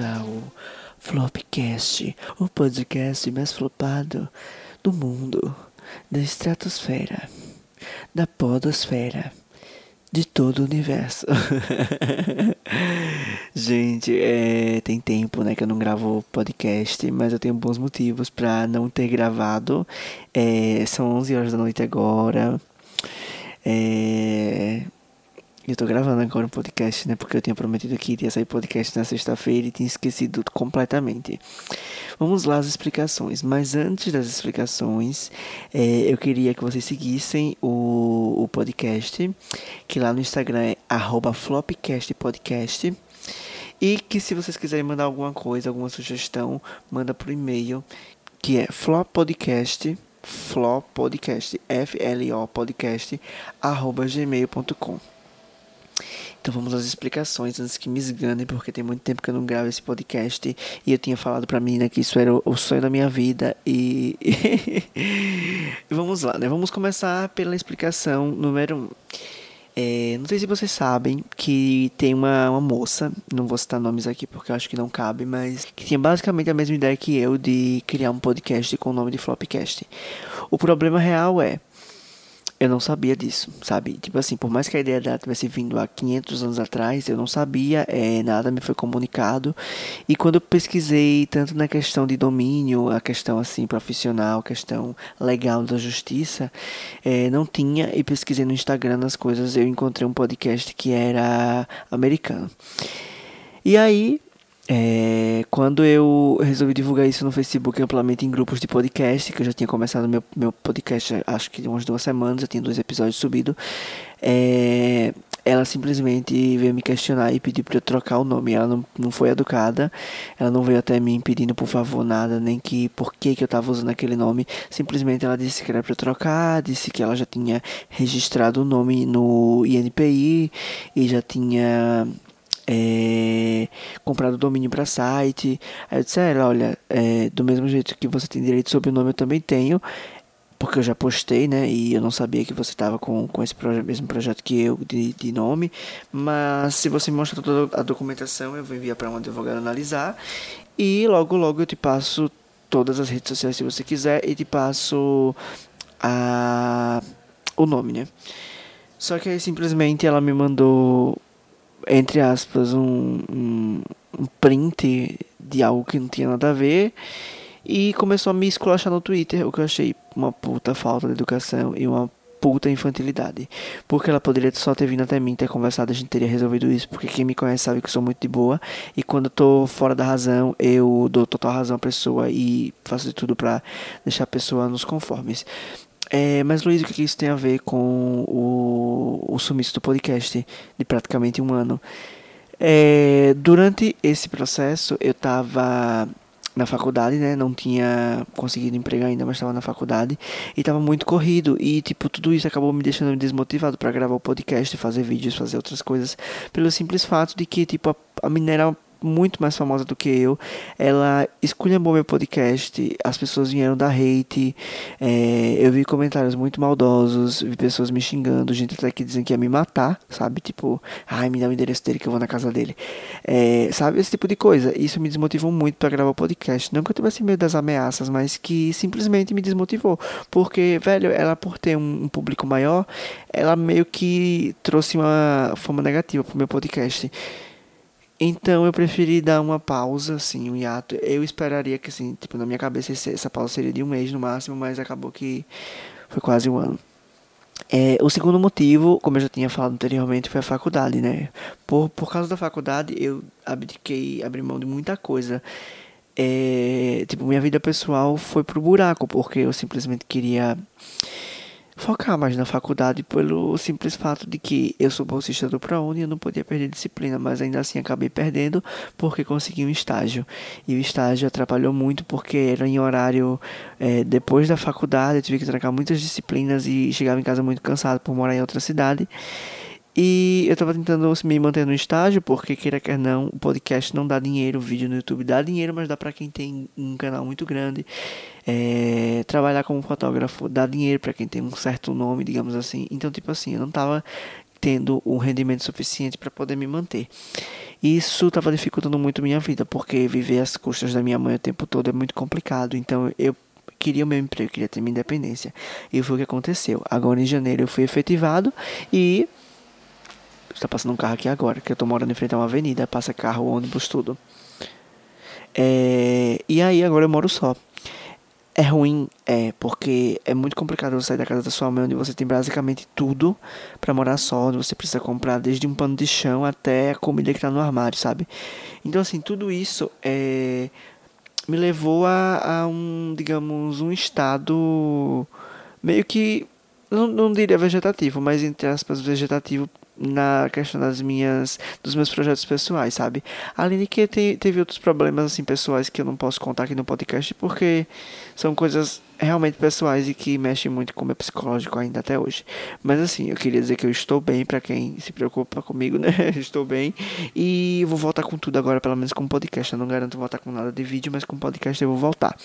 ao Flopcast, o podcast mais flopado do mundo, da estratosfera, da podosfera, de todo o universo. Gente, é, tem tempo né, que eu não gravo podcast, mas eu tenho bons motivos para não ter gravado. É, são 11 horas da noite agora. É, eu gravando agora um podcast, né? Porque eu tinha prometido que iria sair podcast na sexta-feira e tinha esquecido completamente. Vamos lá as explicações. Mas antes das explicações, é, eu queria que vocês seguissem o, o podcast, que lá no Instagram é flopcastpodcast. E que se vocês quiserem mandar alguma coisa, alguma sugestão, manda pro e-mail, que é flopodcast, flopodcast, F-L-O podcast, arroba gmail.com. Então vamos às explicações antes que me esganem, porque tem muito tempo que eu não gravo esse podcast e eu tinha falado pra menina que isso era o sonho da minha vida e. vamos lá, né? Vamos começar pela explicação número 1. Um. É, não sei se vocês sabem que tem uma, uma moça, não vou citar nomes aqui porque eu acho que não cabe, mas que tinha basicamente a mesma ideia que eu de criar um podcast com o nome de Flopcast. O problema real é eu não sabia disso, sabe? Tipo assim, por mais que a ideia dela tivesse vindo há 500 anos atrás, eu não sabia, é, nada me foi comunicado. E quando eu pesquisei, tanto na questão de domínio, a questão assim profissional, a questão legal da justiça, é, não tinha. E pesquisei no Instagram as coisas, eu encontrei um podcast que era americano. E aí é, quando eu resolvi divulgar isso no Facebook amplamente em grupos de podcast, que eu já tinha começado meu, meu podcast acho que umas duas semanas, já tinha dois episódios subido, é, ela simplesmente veio me questionar e pedir para eu trocar o nome. Ela não, não foi educada, ela não veio até mim pedindo por favor nada, nem que por que, que eu estava usando aquele nome. Simplesmente ela disse que era para eu trocar, disse que ela já tinha registrado o nome no INPI e já tinha é, comprado domínio para site. Aí eu disse ela, olha, é, do mesmo jeito que você tem direito sobre o nome, eu também tenho. Porque eu já postei, né? E eu não sabia que você estava com, com esse proje mesmo projeto que eu, de, de nome. Mas se você me mostrar toda a documentação, eu vou enviar para um advogado analisar. E logo, logo eu te passo todas as redes sociais se você quiser. E te passo a, o nome, né? Só que aí simplesmente ela me mandou entre aspas, um, um, um print de algo que não tinha nada a ver e começou a me esculachar no Twitter, o que eu achei uma puta falta de educação e uma puta infantilidade. Porque ela poderia só ter vindo até mim, ter conversado, a gente teria resolvido isso. Porque quem me conhece sabe que eu sou muito de boa. E quando eu tô fora da razão, eu dou total razão à pessoa e faço de tudo para deixar a pessoa nos conformes. É, mas Luiz, o que isso tem a ver com o, o sumiço do podcast de praticamente um ano? É, durante esse processo eu estava na faculdade, né? Não tinha conseguido emprego ainda, mas estava na faculdade e estava muito corrido e tipo tudo isso acabou me deixando desmotivado para gravar o podcast, fazer vídeos, fazer outras coisas, pelo simples fato de que tipo a, a mineral muito mais famosa do que eu. Ela esculhambou meu podcast, as pessoas vieram dar hate, é, eu vi comentários muito maldosos, vi pessoas me xingando, gente até que dizem que ia me matar, sabe? Tipo, ai, me dá o endereço dele que eu vou na casa dele. É, sabe? Esse tipo de coisa. Isso me desmotivou muito para gravar o podcast. Não que eu tivesse medo das ameaças, mas que simplesmente me desmotivou. Porque, velho, ela por ter um, um público maior, ela meio que trouxe uma forma negativa pro meu podcast. Então eu preferi dar uma pausa, assim, um hiato. Eu esperaria que, assim, tipo, na minha cabeça essa pausa seria de um mês no máximo, mas acabou que foi quase um ano. É, o segundo motivo, como eu já tinha falado anteriormente, foi a faculdade, né? Por, por causa da faculdade, eu abdiquei, abri mão de muita coisa. É, tipo, minha vida pessoal foi pro buraco, porque eu simplesmente queria focar mais na faculdade pelo simples fato de que eu sou bolsista do ProUni e eu não podia perder disciplina, mas ainda assim acabei perdendo porque consegui um estágio. E o estágio atrapalhou muito porque era em horário é, depois da faculdade, eu tive que trancar muitas disciplinas e chegava em casa muito cansado por morar em outra cidade. E eu estava tentando me manter no estágio, porque queira quer não, o podcast não dá dinheiro, o vídeo no YouTube dá dinheiro, mas dá para quem tem um canal muito grande. É, trabalhar como fotógrafo dá dinheiro para quem tem um certo nome, digamos assim. Então, tipo assim, eu não estava tendo um rendimento suficiente para poder me manter. Isso estava dificultando muito minha vida, porque viver às custas da minha mãe o tempo todo é muito complicado. Então eu queria o meu emprego, queria ter minha independência. E foi o que aconteceu. Agora em janeiro eu fui efetivado e está passando um carro aqui agora, que eu tô morando em frente a uma avenida, passa carro, ônibus, tudo. É, e aí agora eu moro só. É ruim, é, porque é muito complicado você sair da casa da sua mãe, onde você tem basicamente tudo para morar só, onde você precisa comprar desde um pano de chão até a comida que tá no armário, sabe? Então, assim, tudo isso é, me levou a, a um, digamos, um estado meio que, não, não diria vegetativo, mas entre aspas, vegetativo na questão das minhas dos meus projetos pessoais, sabe? Além de que te, teve outros problemas assim pessoais que eu não posso contar aqui no podcast porque são coisas realmente pessoais e que mexem muito com o meu psicológico ainda até hoje. Mas assim, eu queria dizer que eu estou bem para quem se preocupa comigo, né? estou bem e vou voltar com tudo agora, pelo menos com o podcast. Eu não garanto voltar com nada de vídeo, mas com o podcast eu vou voltar.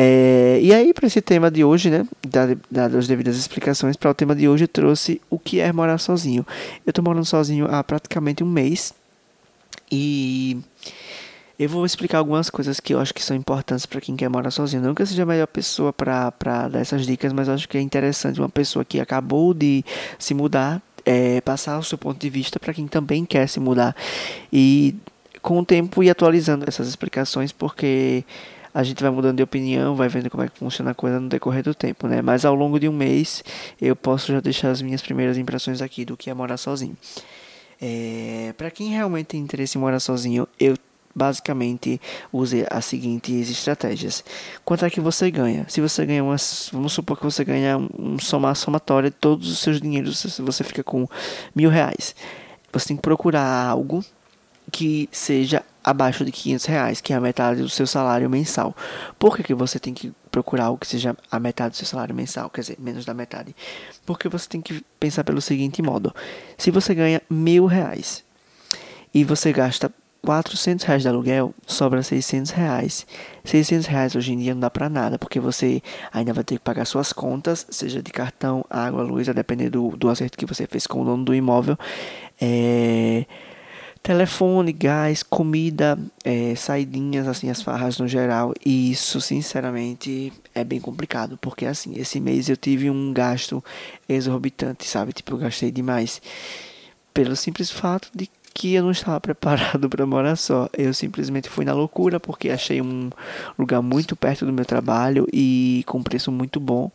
É, e aí, para esse tema de hoje, né, dadas as devidas explicações, para o tema de hoje eu trouxe o que é morar sozinho. Eu estou morando sozinho há praticamente um mês e eu vou explicar algumas coisas que eu acho que são importantes para quem quer morar sozinho. Não que eu seja a melhor pessoa para dar essas dicas, mas eu acho que é interessante uma pessoa que acabou de se mudar é, passar o seu ponto de vista para quem também quer se mudar. E com o tempo ir atualizando essas explicações, porque a gente vai mudando de opinião, vai vendo como é que funciona a coisa no decorrer do tempo, né? Mas ao longo de um mês eu posso já deixar as minhas primeiras impressões aqui do que é morar sozinho. É, para quem realmente tem interesse em morar sozinho, eu basicamente use as seguintes estratégias. Quanto é que você ganha? Se você ganha umas, vamos supor que você ganha um, um soma somatória de todos os seus dinheiros, se você fica com mil reais, você tem que procurar algo que seja abaixo de 500 reais, que é a metade do seu salário mensal. Por que, que você tem que procurar algo que seja a metade do seu salário mensal? Quer dizer, menos da metade. Porque você tem que pensar pelo seguinte modo: se você ganha mil reais e você gasta 400 reais de aluguel, sobra 600 reais. 600 reais hoje em dia não dá para nada, porque você ainda vai ter que pagar suas contas, seja de cartão, água, luz, a depender do, do acerto que você fez com o dono do imóvel. É telefone, gás, comida, é, saidinhas, assim, as farras no geral. E isso, sinceramente, é bem complicado, porque assim, esse mês eu tive um gasto exorbitante, sabe? Tipo, eu gastei demais. Pelo simples fato de que eu não estava preparado para morar só. Eu simplesmente fui na loucura porque achei um lugar muito perto do meu trabalho e com preço muito bom.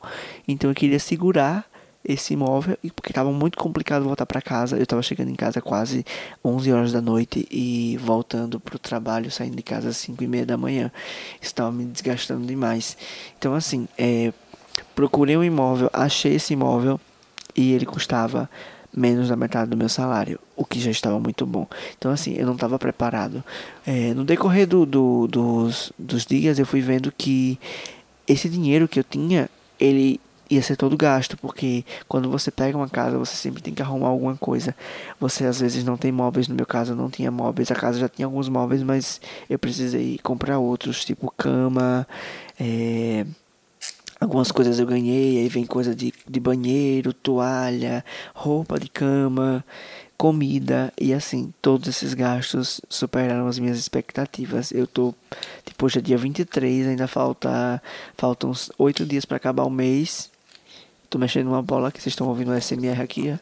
Então eu queria segurar esse imóvel porque estava muito complicado voltar para casa. Eu estava chegando em casa quase 11 horas da noite e voltando para o trabalho, saindo de casa às 5 e meia da manhã. Estava me desgastando demais. Então, assim, é, procurei um imóvel, achei esse imóvel e ele custava menos da metade do meu salário, o que já estava muito bom. Então, assim, eu não estava preparado. É, no decorrer do, do, dos, dos dias, eu fui vendo que esse dinheiro que eu tinha, ele ia ser todo gasto, porque quando você pega uma casa, você sempre tem que arrumar alguma coisa. Você às vezes não tem móveis, no meu caso não tinha móveis, a casa já tinha alguns móveis, mas eu precisei comprar outros, tipo cama, é, algumas coisas eu ganhei, aí vem coisa de, de banheiro, toalha, roupa de cama, comida. E assim, todos esses gastos superaram as minhas expectativas. Eu tô, tipo, hoje é dia 23, ainda falta, faltam uns 8 dias para acabar o mês Tô mexendo numa bola que vocês estão ouvindo o SMR aqui.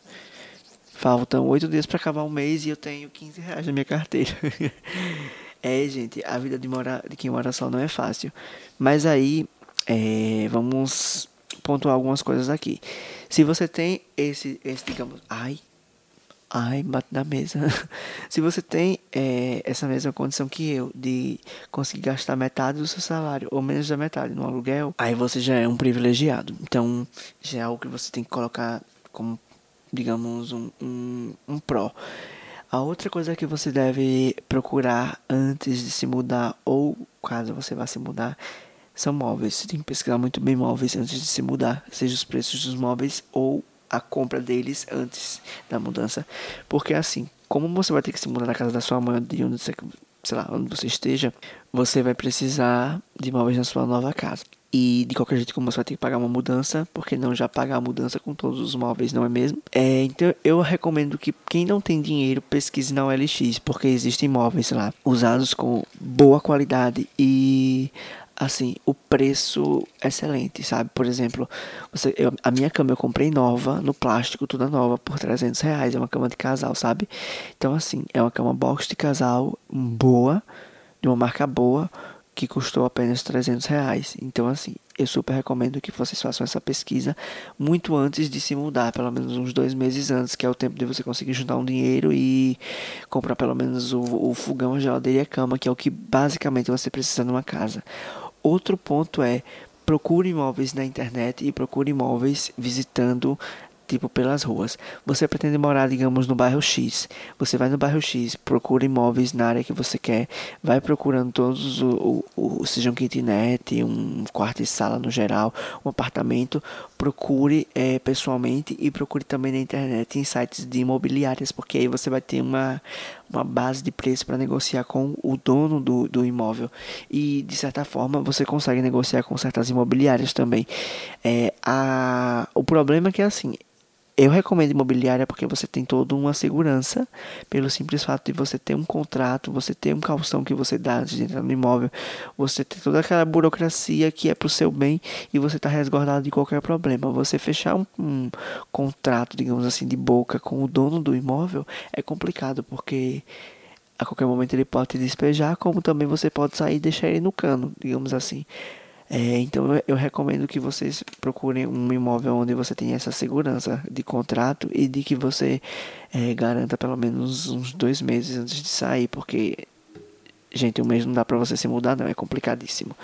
Faltam oito dias para acabar o mês e eu tenho 15 reais na minha carteira. é, gente, a vida de, morar, de quem mora só não é fácil. Mas aí, é, vamos pontuar algumas coisas aqui. Se você tem esse, esse digamos, ai, Ai, bate na mesa. Se você tem é, essa mesma condição que eu, de conseguir gastar metade do seu salário, ou menos da metade no aluguel, aí você já é um privilegiado. Então, já é algo que você tem que colocar como, digamos, um, um, um pró. A outra coisa que você deve procurar antes de se mudar, ou caso você vá se mudar, são móveis. Você tem que pesquisar muito bem móveis antes de se mudar, seja os preços dos móveis ou a compra deles antes da mudança. Porque assim, como você vai ter que se mudar na casa da sua mãe, de onde você, sei lá, onde você esteja, você vai precisar de móveis na sua nova casa. E de qualquer jeito, como você vai ter que pagar uma mudança, porque não já pagar a mudança com todos os móveis, não é mesmo? É, então eu recomendo que quem não tem dinheiro pesquise na OLX, porque existem móveis lá usados com boa qualidade e assim, o preço excelente, sabe? Por exemplo, você, eu, a minha cama eu comprei nova, no plástico, toda nova, por 300 reais. É uma cama de casal, sabe? Então, assim, é uma cama box de casal boa, de uma marca boa, que custou apenas 300 reais. Então, assim, eu super recomendo que vocês façam essa pesquisa muito antes de se mudar, pelo menos uns dois meses antes, que é o tempo de você conseguir juntar um dinheiro e comprar pelo menos o, o fogão, a geladeira e a cama, que é o que basicamente você precisa numa casa. Outro ponto é procure imóveis na internet e procure imóveis visitando tipo pelas ruas. Você pretende morar, digamos, no bairro X. Você vai no bairro X, procura imóveis na área que você quer, vai procurando todos o, o, o seja um kitnet, um quarto e sala no geral, um apartamento. Procure é, pessoalmente e procure também na internet em sites de imobiliárias, porque aí você vai ter uma, uma base de preço para negociar com o dono do, do imóvel. E de certa forma você consegue negociar com certas imobiliárias também. É, a, o problema é que é assim eu recomendo imobiliária porque você tem toda uma segurança, pelo simples fato de você ter um contrato, você ter um calção que você dá antes de entrar no imóvel, você ter toda aquela burocracia que é para o seu bem e você está resguardado de qualquer problema. Você fechar um, um contrato, digamos assim, de boca com o dono do imóvel é complicado porque a qualquer momento ele pode te despejar, como também você pode sair e deixar ele no cano, digamos assim. É, então eu recomendo que vocês procurem um imóvel onde você tenha essa segurança de contrato e de que você é, garanta pelo menos uns dois meses antes de sair, porque gente, um mês não dá para você se mudar, não, é complicadíssimo.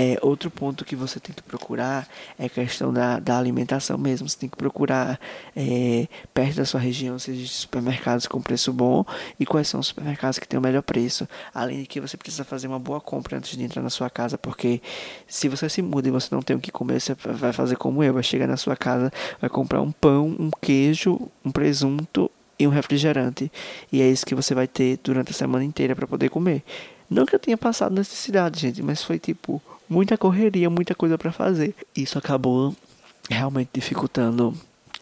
É, outro ponto que você tem que procurar é a questão da, da alimentação mesmo. Você tem que procurar é, perto da sua região, seja supermercados com preço bom e quais são os supermercados que têm o melhor preço. Além de que você precisa fazer uma boa compra antes de entrar na sua casa, porque se você se muda e você não tem o que comer, você vai fazer como eu, vai chegar na sua casa, vai comprar um pão, um queijo, um presunto e um refrigerante. E é isso que você vai ter durante a semana inteira para poder comer. Não que eu tenha passado necessidade, gente, mas foi tipo muita correria, muita coisa para fazer. Isso acabou realmente dificultando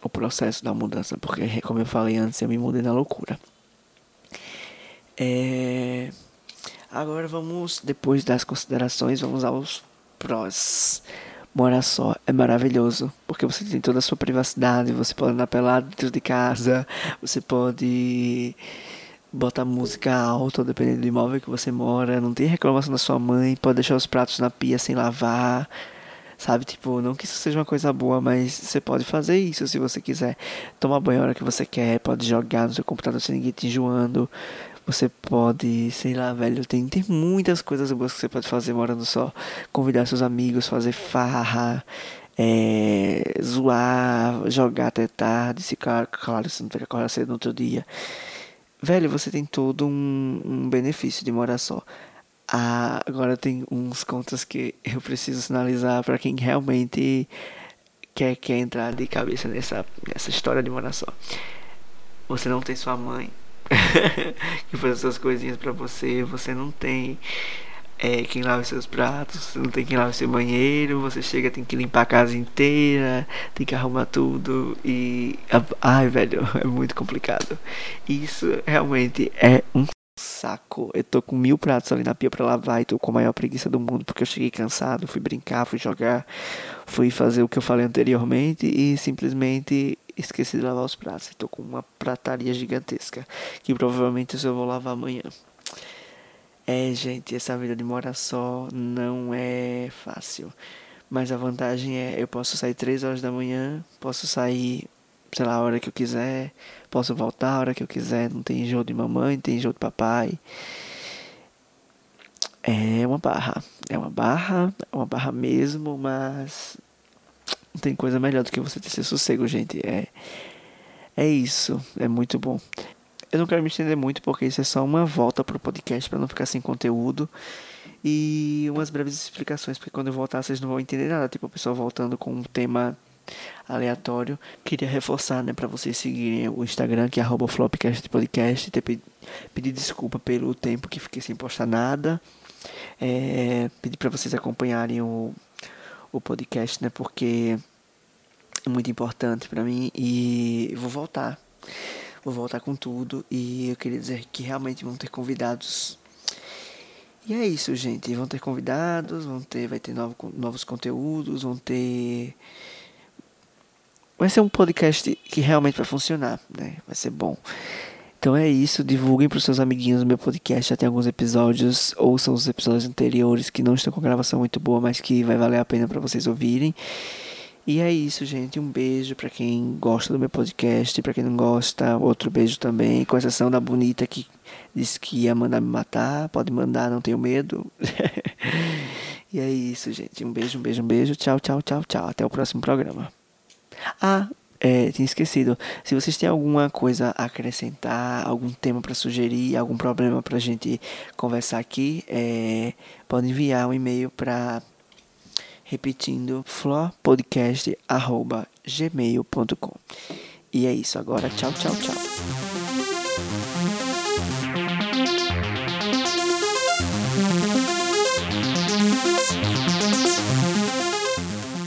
o processo da mudança, porque como eu falei antes, eu me mudei na loucura. É... Agora vamos, depois das considerações, vamos aos prós. Morar só é maravilhoso, porque você tem toda a sua privacidade, você pode andar pelado dentro de casa, você pode bota música alta, dependendo do imóvel que você mora, não tem reclamação da sua mãe, pode deixar os pratos na pia sem lavar, sabe? Tipo, não que isso seja uma coisa boa, mas você pode fazer isso se você quiser. Tomar banho a hora que você quer, pode jogar no seu computador sem ninguém te enjoando. Você pode, sei lá, velho, tem, tem muitas coisas boas que você pode fazer morando só. Convidar seus amigos, fazer farra, é, zoar, jogar até tarde, se claro, você não tem que acordar cedo no outro dia velho, você tem todo um, um benefício de morar só. Ah, agora tem uns contas que eu preciso sinalizar para quem realmente quer, quer entrar de cabeça nessa, nessa história de morar só. Você não tem sua mãe que faz as suas coisinhas para você, você não tem é, quem lava seus pratos, não tem quem lava seu banheiro, você chega, tem que limpar a casa inteira, tem que arrumar tudo e. Ai, velho, é muito complicado. Isso realmente é um saco. Eu tô com mil pratos ali na pia pra lavar e tô com a maior preguiça do mundo porque eu cheguei cansado, fui brincar, fui jogar, fui fazer o que eu falei anteriormente e simplesmente esqueci de lavar os pratos. Tô com uma prataria gigantesca que provavelmente eu vou lavar amanhã. É, gente, essa vida de morar só não é fácil. Mas a vantagem é eu posso sair 3 horas da manhã, posso sair, sei lá, a hora que eu quiser, posso voltar a hora que eu quiser, não tem enjoo de mamãe, não tem enjoo de papai. É uma barra. É uma barra, é uma barra mesmo, mas não tem coisa melhor do que você ter esse sossego, gente. É, é isso, é muito bom. Eu não quero me estender muito porque isso é só uma volta pro podcast para não ficar sem conteúdo. E umas breves explicações, porque quando eu voltar vocês não vão entender nada. Tipo, a pessoa voltando com um tema aleatório. Queria reforçar, né, para vocês seguirem o Instagram, que é flopcastpodcast. Ter pedir desculpa pelo tempo que fiquei sem postar nada. É, pedir para vocês acompanharem o, o podcast, né? Porque é muito importante para mim e vou voltar. Vou voltar com tudo e eu queria dizer que realmente vão ter convidados. E é isso, gente. Vão ter convidados, vão ter, vai ter novo, novos conteúdos, vão ter vai ser um podcast que realmente vai funcionar, né? Vai ser bom. Então é isso, divulguem para os seus amiguinhos o meu podcast. Já tem alguns episódios, ouçam os episódios anteriores que não estão com gravação muito boa, mas que vai valer a pena para vocês ouvirem. E é isso, gente. Um beijo para quem gosta do meu podcast, para quem não gosta, outro beijo também, com exceção da bonita que disse que ia mandar me matar. Pode mandar, não tenho medo. e é isso, gente. Um beijo, um beijo, um beijo. Tchau, tchau, tchau, tchau. Até o próximo programa. Ah, é, tinha esquecido. Se vocês têm alguma coisa a acrescentar, algum tema para sugerir, algum problema para gente conversar aqui, é, pode enviar um e-mail para repetindo florpodcast@gmail.com. E é isso agora. Tchau, tchau, tchau.